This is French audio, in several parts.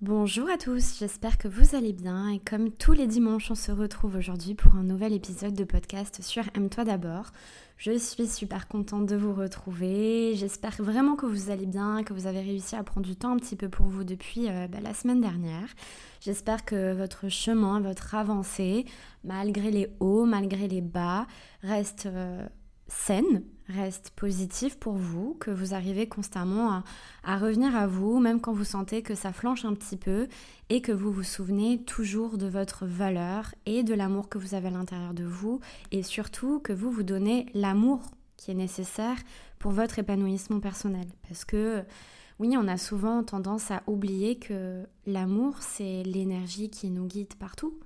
Bonjour à tous, j'espère que vous allez bien et comme tous les dimanches on se retrouve aujourd'hui pour un nouvel épisode de podcast sur Aime-toi d'abord. Je suis super contente de vous retrouver, j'espère vraiment que vous allez bien, que vous avez réussi à prendre du temps un petit peu pour vous depuis euh, bah, la semaine dernière. J'espère que votre chemin, votre avancée, malgré les hauts, malgré les bas, reste euh, saine, reste positif pour vous, que vous arrivez constamment à, revenir à vous, même quand vous sentez que ça flanche un petit peu, et que vous vous souvenez toujours de votre valeur et de l'amour que vous avez à l'intérieur de vous, et surtout que vous vous donnez l'amour qui est nécessaire pour votre épanouissement personnel. Parce que oui, on a souvent tendance à oublier que l'amour, c'est l'énergie qui nous guide partout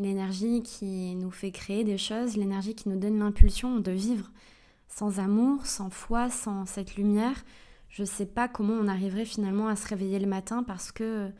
l'énergie qui nous fait créer des choses, l'énergie qui nous donne l'impulsion de vivre. Sans amour, sans foi, sans cette lumière, je ne sais pas comment on arriverait finalement à se réveiller le matin parce que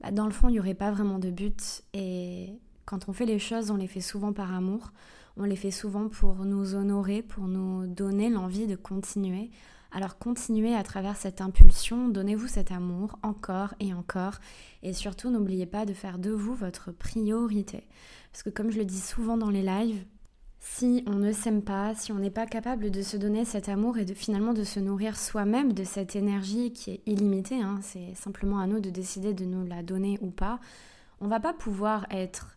bah, dans le fond, il n'y aurait pas vraiment de but. Et quand on fait les choses, on les fait souvent par amour. On les fait souvent pour nous honorer, pour nous donner l'envie de continuer. Alors continuez à travers cette impulsion, donnez-vous cet amour encore et encore. Et surtout, n'oubliez pas de faire de vous votre priorité. Parce que comme je le dis souvent dans les lives, si on ne s'aime pas, si on n'est pas capable de se donner cet amour et de finalement de se nourrir soi-même de cette énergie qui est illimitée, hein, c'est simplement à nous de décider de nous la donner ou pas, on va pas pouvoir être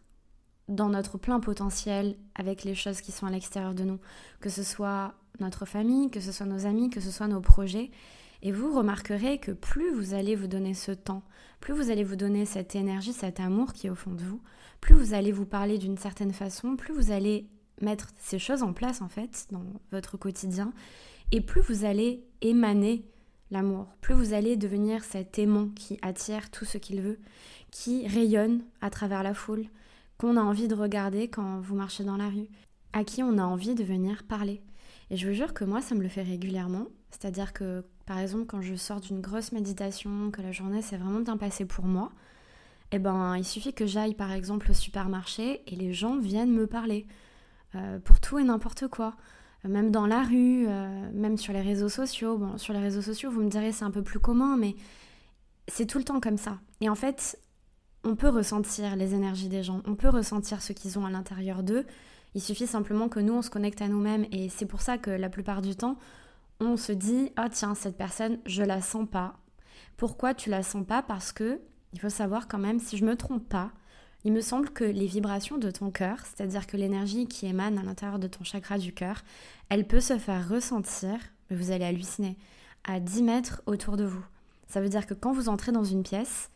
dans notre plein potentiel avec les choses qui sont à l'extérieur de nous, que ce soit notre famille, que ce soit nos amis, que ce soit nos projets. Et vous remarquerez que plus vous allez vous donner ce temps, plus vous allez vous donner cette énergie, cet amour qui est au fond de vous, plus vous allez vous parler d'une certaine façon, plus vous allez mettre ces choses en place en fait dans votre quotidien et plus vous allez émaner l'amour, plus vous allez devenir cet aimant qui attire tout ce qu'il veut, qui rayonne à travers la foule, qu'on a envie de regarder quand vous marchez dans la rue, à qui on a envie de venir parler. Et je vous jure que moi, ça me le fait régulièrement. C'est-à-dire que, par exemple, quand je sors d'une grosse méditation, que la journée s'est vraiment bien passée pour moi, eh ben, il suffit que j'aille, par exemple, au supermarché et les gens viennent me parler. Euh, pour tout et n'importe quoi. Euh, même dans la rue, euh, même sur les réseaux sociaux. Bon, sur les réseaux sociaux, vous me direz c'est un peu plus commun, mais c'est tout le temps comme ça. Et en fait, on peut ressentir les énergies des gens, on peut ressentir ce qu'ils ont à l'intérieur d'eux. Il suffit simplement que nous, on se connecte à nous-mêmes. Et c'est pour ça que la plupart du temps, on se dit, ah tiens, cette personne, je la sens pas. Pourquoi tu la sens pas? Parce que, il faut savoir quand même, si je me trompe pas, il me semble que les vibrations de ton cœur, c'est-à-dire que l'énergie qui émane à l'intérieur de ton chakra du cœur, elle peut se faire ressentir, mais vous allez halluciner, à 10 mètres autour de vous. Ça veut dire que quand vous entrez dans une pièce,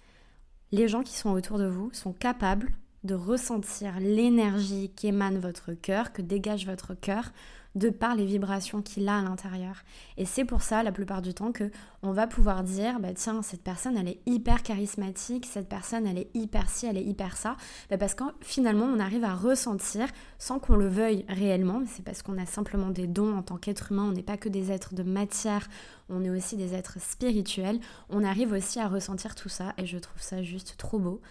les gens qui sont autour de vous sont capables de ressentir l'énergie qui émane votre cœur, que dégage votre cœur, de par les vibrations qu'il a à l'intérieur. Et c'est pour ça, la plupart du temps, que on va pouvoir dire, bah tiens, cette personne, elle est hyper charismatique, cette personne, elle est hyper ci, elle est hyper ça, bah parce que finalement, on arrive à ressentir, sans qu'on le veuille réellement, mais c'est parce qu'on a simplement des dons en tant qu'être humain, on n'est pas que des êtres de matière, on est aussi des êtres spirituels, on arrive aussi à ressentir tout ça, et je trouve ça juste trop beau.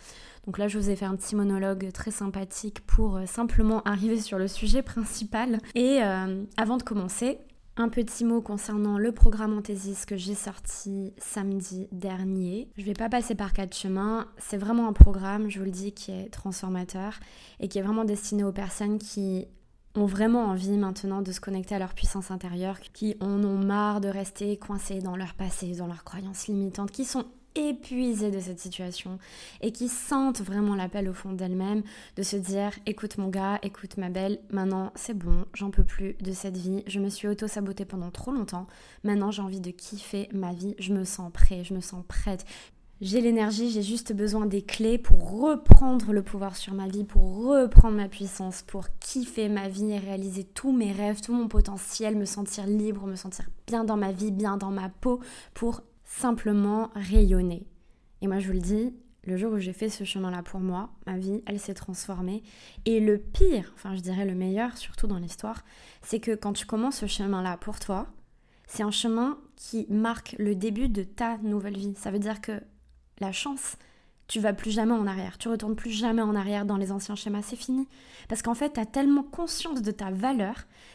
Donc là, je vous ai fait un petit monologue très sympathique pour euh, simplement arriver sur le sujet principal. Et euh, avant de commencer, un petit mot concernant le programme Anthesis que j'ai sorti samedi dernier. Je vais pas passer par quatre chemins. C'est vraiment un programme, je vous le dis, qui est transformateur et qui est vraiment destiné aux personnes qui ont vraiment envie maintenant de se connecter à leur puissance intérieure, qui en ont marre de rester coincés dans leur passé, dans leurs croyances limitantes, qui sont épuisées de cette situation et qui sentent vraiment l'appel au fond d'elles-mêmes de se dire écoute mon gars, écoute ma belle, maintenant c'est bon, j'en peux plus de cette vie, je me suis auto-sabotée pendant trop longtemps, maintenant j'ai envie de kiffer ma vie, je me sens prêt, je me sens prête. J'ai l'énergie, j'ai juste besoin des clés pour reprendre le pouvoir sur ma vie, pour reprendre ma puissance, pour kiffer ma vie et réaliser tous mes rêves, tout mon potentiel, me sentir libre, me sentir bien dans ma vie, bien dans ma peau, pour simplement rayonner. Et moi, je vous le dis, le jour où j'ai fait ce chemin-là pour moi, ma vie, elle s'est transformée. Et le pire, enfin je dirais le meilleur, surtout dans l'histoire, c'est que quand tu commences ce chemin-là pour toi, c'est un chemin qui marque le début de ta nouvelle vie. Ça veut dire que la chance, tu vas plus jamais en arrière, tu retournes plus jamais en arrière dans les anciens schémas, c'est fini. Parce qu'en fait, tu as tellement conscience de ta valeur,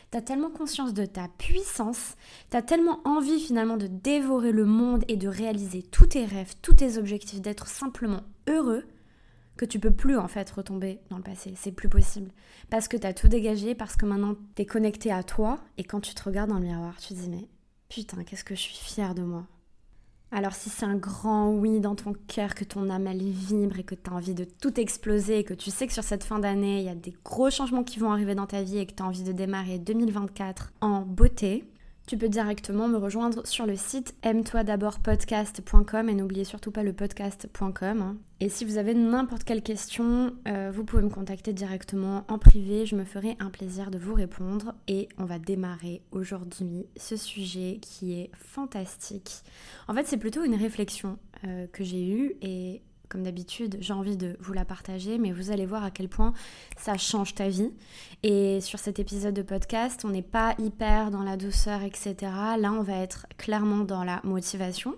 tu as tellement conscience de ta puissance, tu as tellement envie finalement de dévorer le monde et de réaliser tous tes rêves, tous tes objectifs, d'être simplement heureux, que tu peux plus en fait retomber dans le passé, c'est plus possible. Parce que tu as tout dégagé, parce que maintenant tu es connecté à toi, et quand tu te regardes dans le miroir, tu te dis mais putain, qu'est-ce que je suis fière de moi. Alors si c'est un grand oui dans ton cœur, que ton âme elle vibre et que tu as envie de tout exploser et que tu sais que sur cette fin d'année, il y a des gros changements qui vont arriver dans ta vie et que tu as envie de démarrer 2024 en beauté, tu peux directement me rejoindre sur le site aime-toi d'abord podcast.com et n'oubliez surtout pas le podcast.com. Et si vous avez n'importe quelle question, euh, vous pouvez me contacter directement en privé, je me ferai un plaisir de vous répondre et on va démarrer aujourd'hui ce sujet qui est fantastique. En fait, c'est plutôt une réflexion euh, que j'ai eue et comme d'habitude, j'ai envie de vous la partager, mais vous allez voir à quel point ça change ta vie. Et sur cet épisode de podcast, on n'est pas hyper dans la douceur, etc. Là, on va être clairement dans la motivation.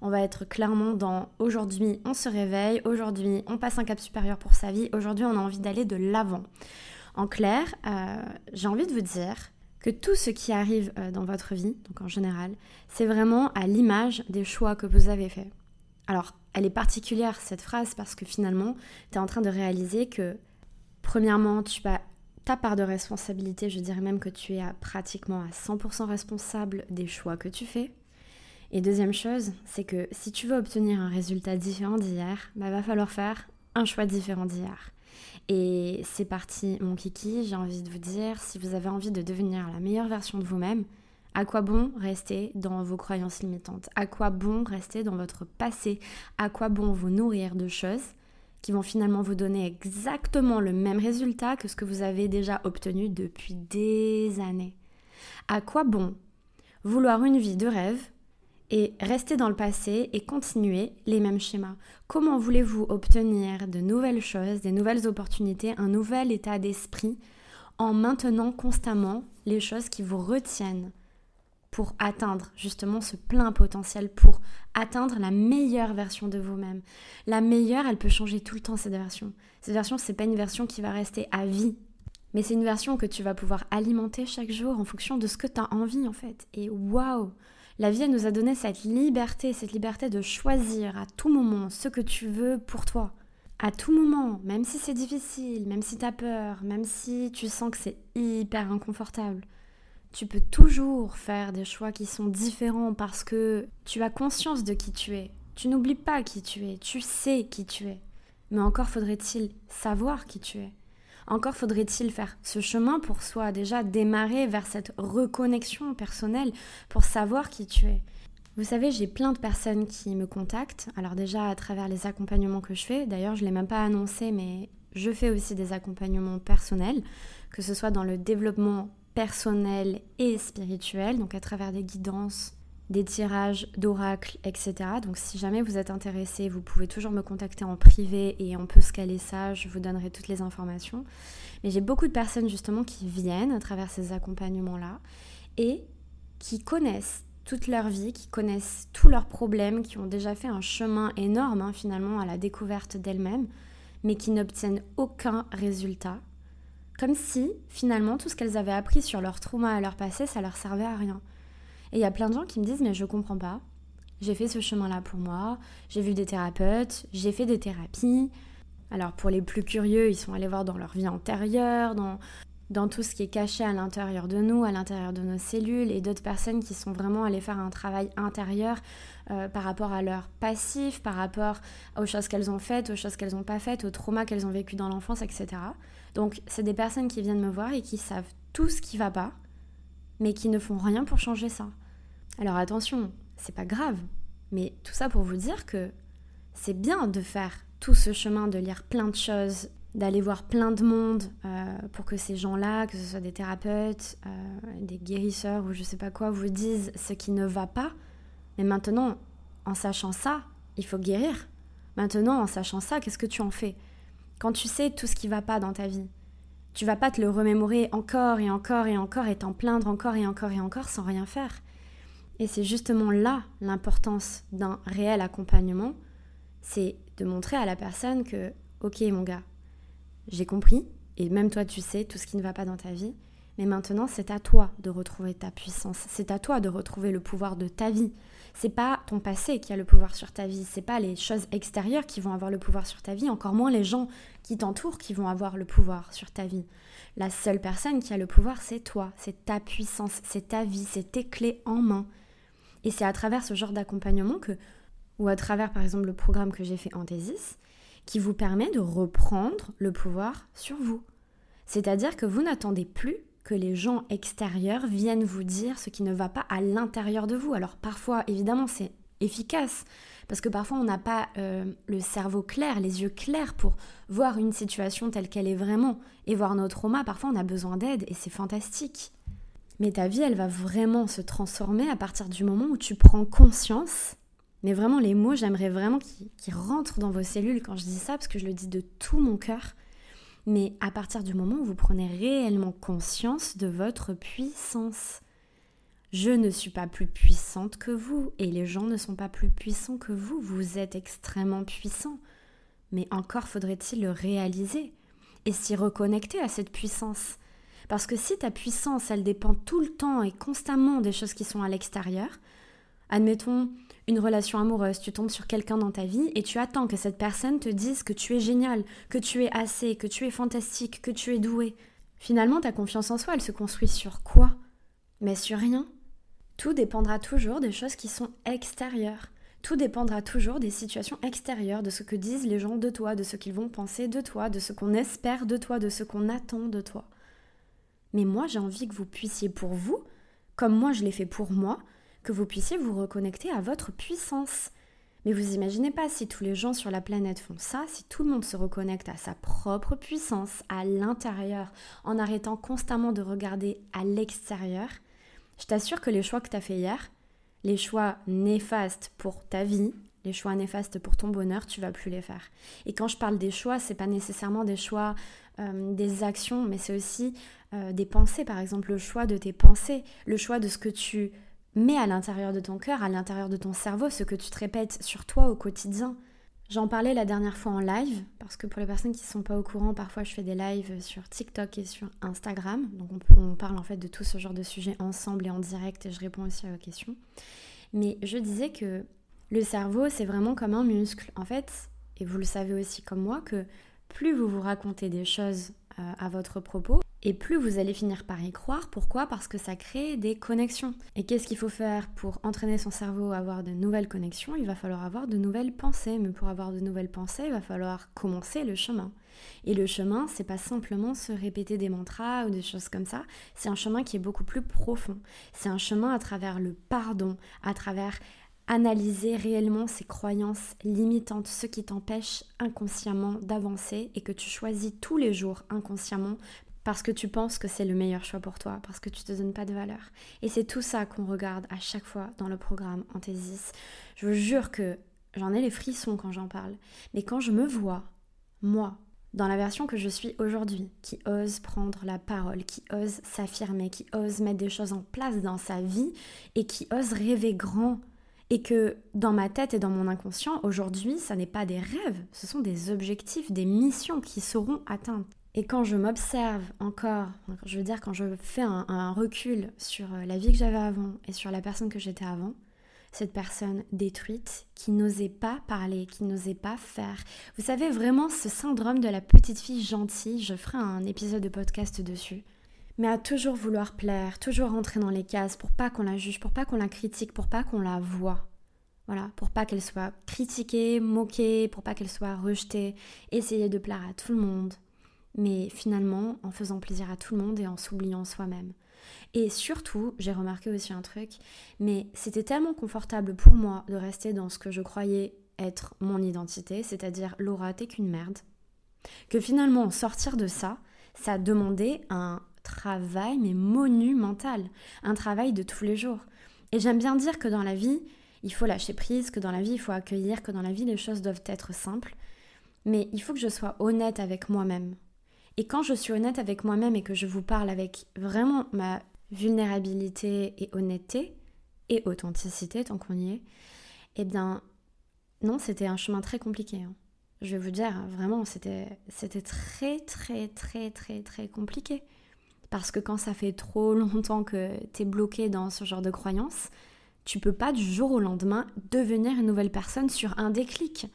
On va être clairement dans aujourd'hui, on se réveille, aujourd'hui, on passe un cap supérieur pour sa vie, aujourd'hui, on a envie d'aller de l'avant. En clair, euh, j'ai envie de vous dire que tout ce qui arrive euh, dans votre vie, donc en général, c'est vraiment à l'image des choix que vous avez faits. Alors, elle est particulière cette phrase parce que finalement, tu es en train de réaliser que, premièrement, tu as ta part de responsabilité, je dirais même que tu es à pratiquement à 100% responsable des choix que tu fais. Et deuxième chose, c'est que si tu veux obtenir un résultat différent d'hier, il bah, va falloir faire un choix différent d'hier. Et c'est parti, mon kiki, j'ai envie de vous dire, si vous avez envie de devenir la meilleure version de vous-même, à quoi bon rester dans vos croyances limitantes? À quoi bon rester dans votre passé? À quoi bon vous nourrir de choses qui vont finalement vous donner exactement le même résultat que ce que vous avez déjà obtenu depuis des années? À quoi bon vouloir une vie de rêve et rester dans le passé et continuer les mêmes schémas? Comment voulez-vous obtenir de nouvelles choses, des nouvelles opportunités, un nouvel état d'esprit en maintenant constamment les choses qui vous retiennent? Pour atteindre justement ce plein potentiel, pour atteindre la meilleure version de vous-même. La meilleure, elle peut changer tout le temps cette version. Cette version, c'est pas une version qui va rester à vie, mais c'est une version que tu vas pouvoir alimenter chaque jour en fonction de ce que tu as envie en fait. Et waouh La vie, elle nous a donné cette liberté, cette liberté de choisir à tout moment ce que tu veux pour toi. À tout moment, même si c'est difficile, même si tu as peur, même si tu sens que c'est hyper inconfortable tu peux toujours faire des choix qui sont différents parce que tu as conscience de qui tu es. Tu n'oublies pas qui tu es, tu sais qui tu es. Mais encore faudrait-il savoir qui tu es. Encore faudrait-il faire ce chemin pour soi, déjà démarrer vers cette reconnexion personnelle pour savoir qui tu es. Vous savez, j'ai plein de personnes qui me contactent. Alors déjà à travers les accompagnements que je fais, d'ailleurs je ne l'ai même pas annoncé, mais je fais aussi des accompagnements personnels, que ce soit dans le développement personnel et spirituel, donc à travers des guidances, des tirages d'oracles, etc. Donc si jamais vous êtes intéressé, vous pouvez toujours me contacter en privé et on peut se caler ça, je vous donnerai toutes les informations. Mais j'ai beaucoup de personnes justement qui viennent à travers ces accompagnements-là et qui connaissent toute leur vie, qui connaissent tous leurs problèmes, qui ont déjà fait un chemin énorme hein, finalement à la découverte d'elles-mêmes, mais qui n'obtiennent aucun résultat comme si, finalement, tout ce qu'elles avaient appris sur leur trauma à leur passé, ça leur servait à rien. Et il y a plein de gens qui me disent, mais je comprends pas. J'ai fait ce chemin-là pour moi, j'ai vu des thérapeutes, j'ai fait des thérapies. Alors pour les plus curieux, ils sont allés voir dans leur vie antérieure, dans, dans tout ce qui est caché à l'intérieur de nous, à l'intérieur de nos cellules, et d'autres personnes qui sont vraiment allées faire un travail intérieur euh, par rapport à leur passif, par rapport aux choses qu'elles ont faites, aux choses qu'elles n'ont pas faites, aux traumas qu'elles ont vécu dans l'enfance, etc. Donc c'est des personnes qui viennent me voir et qui savent tout ce qui va pas, mais qui ne font rien pour changer ça. Alors attention, c'est pas grave, mais tout ça pour vous dire que c'est bien de faire tout ce chemin, de lire plein de choses, d'aller voir plein de monde euh, pour que ces gens-là, que ce soit des thérapeutes, euh, des guérisseurs ou je sais pas quoi, vous disent ce qui ne va pas. Mais maintenant, en sachant ça, il faut guérir. Maintenant, en sachant ça, qu'est-ce que tu en fais? Quand tu sais tout ce qui va pas dans ta vie, tu vas pas te le remémorer encore et encore et encore et t'en plaindre encore et encore et encore sans rien faire. Et c'est justement là l'importance d'un réel accompagnement, c'est de montrer à la personne que, ok mon gars, j'ai compris, et même toi tu sais tout ce qui ne va pas dans ta vie, mais maintenant c'est à toi de retrouver ta puissance, c'est à toi de retrouver le pouvoir de ta vie. C'est pas ton passé qui a le pouvoir sur ta vie, c'est pas les choses extérieures qui vont avoir le pouvoir sur ta vie, encore moins les gens qui t'entourent qui vont avoir le pouvoir sur ta vie. La seule personne qui a le pouvoir, c'est toi, c'est ta puissance, c'est ta vie, c'est tes clés en main. Et c'est à travers ce genre d'accompagnement que, ou à travers par exemple le programme que j'ai fait Anthesis, qui vous permet de reprendre le pouvoir sur vous. C'est-à-dire que vous n'attendez plus que les gens extérieurs viennent vous dire ce qui ne va pas à l'intérieur de vous. Alors parfois, évidemment, c'est efficace, parce que parfois on n'a pas euh, le cerveau clair, les yeux clairs pour voir une situation telle qu'elle est vraiment et voir nos traumas. Parfois on a besoin d'aide et c'est fantastique. Mais ta vie, elle va vraiment se transformer à partir du moment où tu prends conscience. Mais vraiment, les mots, j'aimerais vraiment qu'ils rentrent dans vos cellules quand je dis ça, parce que je le dis de tout mon cœur. Mais à partir du moment où vous prenez réellement conscience de votre puissance. Je ne suis pas plus puissante que vous et les gens ne sont pas plus puissants que vous. Vous êtes extrêmement puissant. Mais encore faudrait-il le réaliser et s'y reconnecter à cette puissance. Parce que si ta puissance, elle dépend tout le temps et constamment des choses qui sont à l'extérieur, admettons une relation amoureuse, tu tombes sur quelqu'un dans ta vie et tu attends que cette personne te dise que tu es génial, que tu es assez, que tu es fantastique, que tu es doué. Finalement, ta confiance en soi, elle se construit sur quoi? Mais sur rien. Tout dépendra toujours des choses qui sont extérieures. Tout dépendra toujours des situations extérieures, de ce que disent les gens de toi, de ce qu'ils vont penser de toi, de ce qu'on espère de toi, de ce qu'on attend de toi. Mais moi, j'ai envie que vous puissiez pour vous, comme moi je l'ai fait pour moi, que vous puissiez vous reconnecter à votre puissance. Mais vous imaginez pas si tous les gens sur la planète font ça, si tout le monde se reconnecte à sa propre puissance, à l'intérieur, en arrêtant constamment de regarder à l'extérieur, je t'assure que les choix que tu as fait hier, les choix néfastes pour ta vie, les choix néfastes pour ton bonheur, tu vas plus les faire. Et quand je parle des choix, c'est pas nécessairement des choix, euh, des actions, mais c'est aussi euh, des pensées, par exemple, le choix de tes pensées, le choix de ce que tu mets à l'intérieur de ton cœur, à l'intérieur de ton cerveau, ce que tu te répètes sur toi au quotidien. J'en parlais la dernière fois en live, parce que pour les personnes qui ne sont pas au courant, parfois je fais des lives sur TikTok et sur Instagram. Donc on, parle en fait de tout ce genre de sujets ensemble et en direct et je réponds aussi à vos questions. Mais je disais que le cerveau, c'est vraiment comme un muscle. En fait, et vous le savez aussi comme moi, que plus vous vous racontez des choses euh, à votre propos, et plus vous allez finir par y croire. Pourquoi? Parce que ça crée des connexions. Et qu'est-ce qu'il faut faire pour entraîner son cerveau à avoir de nouvelles connexions? Il va falloir avoir de nouvelles pensées. Mais pour avoir de nouvelles pensées, il va falloir commencer le chemin. Et le chemin, c'est pas simplement se répéter des mantras ou des choses comme ça. C'est un chemin qui est beaucoup plus profond. C'est un chemin à travers le pardon, à travers analyser réellement ces croyances limitantes, ce qui t'empêche inconsciemment d'avancer et que tu choisis tous les jours inconsciemment parce que tu penses que c'est le meilleur choix pour toi, parce que tu te donnes pas de valeur. Et c'est tout ça qu'on regarde à chaque fois dans le programme Anthesis. Je vous jure que j'en ai les frissons quand j'en parle. Mais quand je me vois, moi, dans la version que je suis aujourd'hui, qui ose prendre la parole, qui ose s'affirmer, qui ose mettre des choses en place dans sa vie et qui ose rêver grand, et que dans ma tête et dans mon inconscient, aujourd'hui, ça n'est pas des rêves, ce sont des objectifs, des missions qui seront atteintes. Et quand je m'observe encore, je veux dire quand je fais un, recul sur euh, la vie que j'avais avant et sur la personne que j'étais avant, cette personne détruite qui n'osait pas parler, qui n'osait pas faire. Vous savez vraiment ce syndrome de la petite fille gentille, je ferai un épisode de podcast dessus. Mais à toujours vouloir plaire, toujours rentrer dans les cases pour pas qu'on la juge, pour pas qu'on la critique, pour pas qu'on la voie. Voilà, pour pas qu'elle soit critiquée, moquée, pour pas qu'elle soit rejetée, essayer de plaire à tout le monde, mais finalement en faisant plaisir à tout le monde et en s'oubliant soi-même. Et surtout, j'ai remarqué aussi un truc, mais c'était tellement confortable pour moi de rester dans ce que je croyais être mon identité, c'est-à-dire Laura, t'es qu'une merde, que finalement sortir de ça, ça demandait un travail mais monumental, un travail de tous les jours. Et j'aime bien dire que dans la vie, il faut lâcher prise, que dans la vie, il faut accueillir, que dans la vie, les choses doivent être simples. Mais il faut que je sois honnête avec moi-même. Et quand je suis honnête avec moi-même et que je vous parle avec vraiment ma vulnérabilité et honnêteté et authenticité tant qu'on y est, eh bien, non, c'était un chemin très compliqué. Hein. Je vais vous dire, vraiment, c'était très, très, très, très, très compliqué. Parce que quand ça fait trop longtemps que tu es bloqué dans ce genre de croyances, tu peux pas du jour au lendemain devenir une nouvelle personne sur un déclic.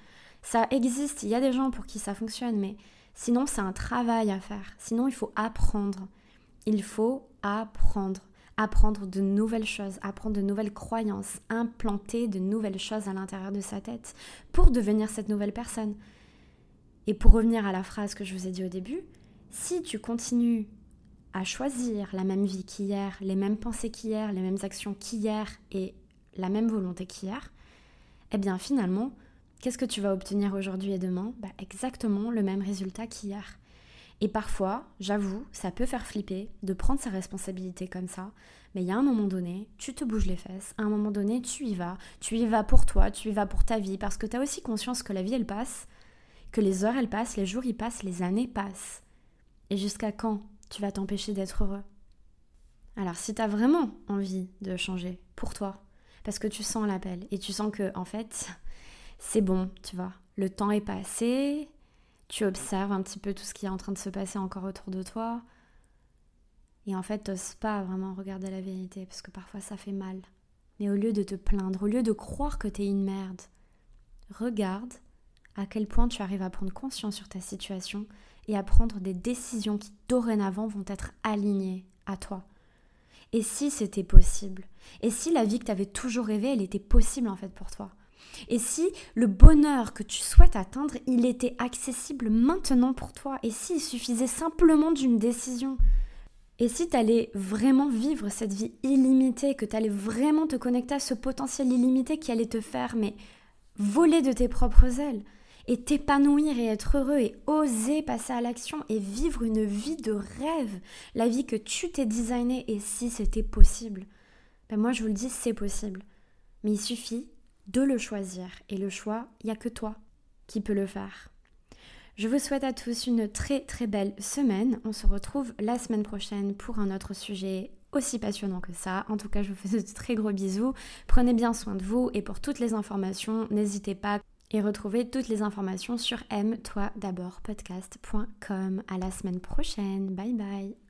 Ça existe, il y a des gens pour qui ça fonctionne, mais sinon c'est un travail à faire. Sinon il faut apprendre. Il faut apprendre apprendre de nouvelles choses, apprendre de nouvelles croyances, implanter de nouvelles choses à l'intérieur de sa tête pour devenir cette nouvelle personne. Et pour revenir à la phrase que je vous ai dit au début, si tu continues à choisir la même vie qu'hier, les mêmes pensées qu'hier, les mêmes actions qu'hier et la même volonté qu'hier, eh bien finalement, qu'est-ce que tu vas obtenir aujourd'hui et demain bah, Exactement le même résultat qu'hier. Et parfois, j'avoue, ça peut faire flipper de prendre sa responsabilité comme ça, mais il y a un moment donné, tu te bouges les fesses, à un moment donné, tu y vas, tu y vas pour toi, tu y vas pour ta vie, parce que tu as aussi conscience que la vie, elle passe, que les heures, elles passent, les jours, ils passent, les années passent. Et jusqu'à quand tu vas t'empêcher d'être heureux? Alors, si tu as vraiment envie de changer pour toi, parce que tu sens l'appel et tu sens que, en fait, c'est bon, tu vois, le temps est passé, tu observes un petit peu tout ce qui est en train de se passer encore autour de toi. Et en fait, t'oses pas vraiment regarder la vérité, parce que parfois ça fait mal. Mais au lieu de te plaindre, au lieu de croire que t'es une merde, regarde à quel point tu arrives à prendre conscience sur ta situation et à prendre des décisions qui dorénavant vont être alignées à toi. Et si c'était possible? Et si la vie que tu avais toujours rêvé, elle était possible en fait pour toi? Et si le bonheur que tu souhaites atteindre, il était accessible maintenant pour toi? Et s'il suffisait simplement d'une décision? Et si tu allais vraiment vivre cette vie illimitée, que tu allais vraiment te connecter à ce potentiel illimité qui allait te faire mais voler de tes propres ailes et t'épanouir et être heureux et oser passer à l'action et vivre une vie de rêve, la vie que tu t'es designée et si c'était possible? Ben moi je vous le dis, c'est possible. Mais il suffit de le choisir. Et le choix, il n'y a que toi qui peux le faire. Je vous souhaite à tous une très très belle semaine. On se retrouve la semaine prochaine pour un autre sujet aussi passionnant que ça. En tout cas, je vous fais de très gros bisous. Prenez bien soin de vous et pour toutes les informations, n'hésitez pas et retrouvez toutes les informations sur aime-toi d'abord podcast.com. À la semaine prochaine. Bye bye.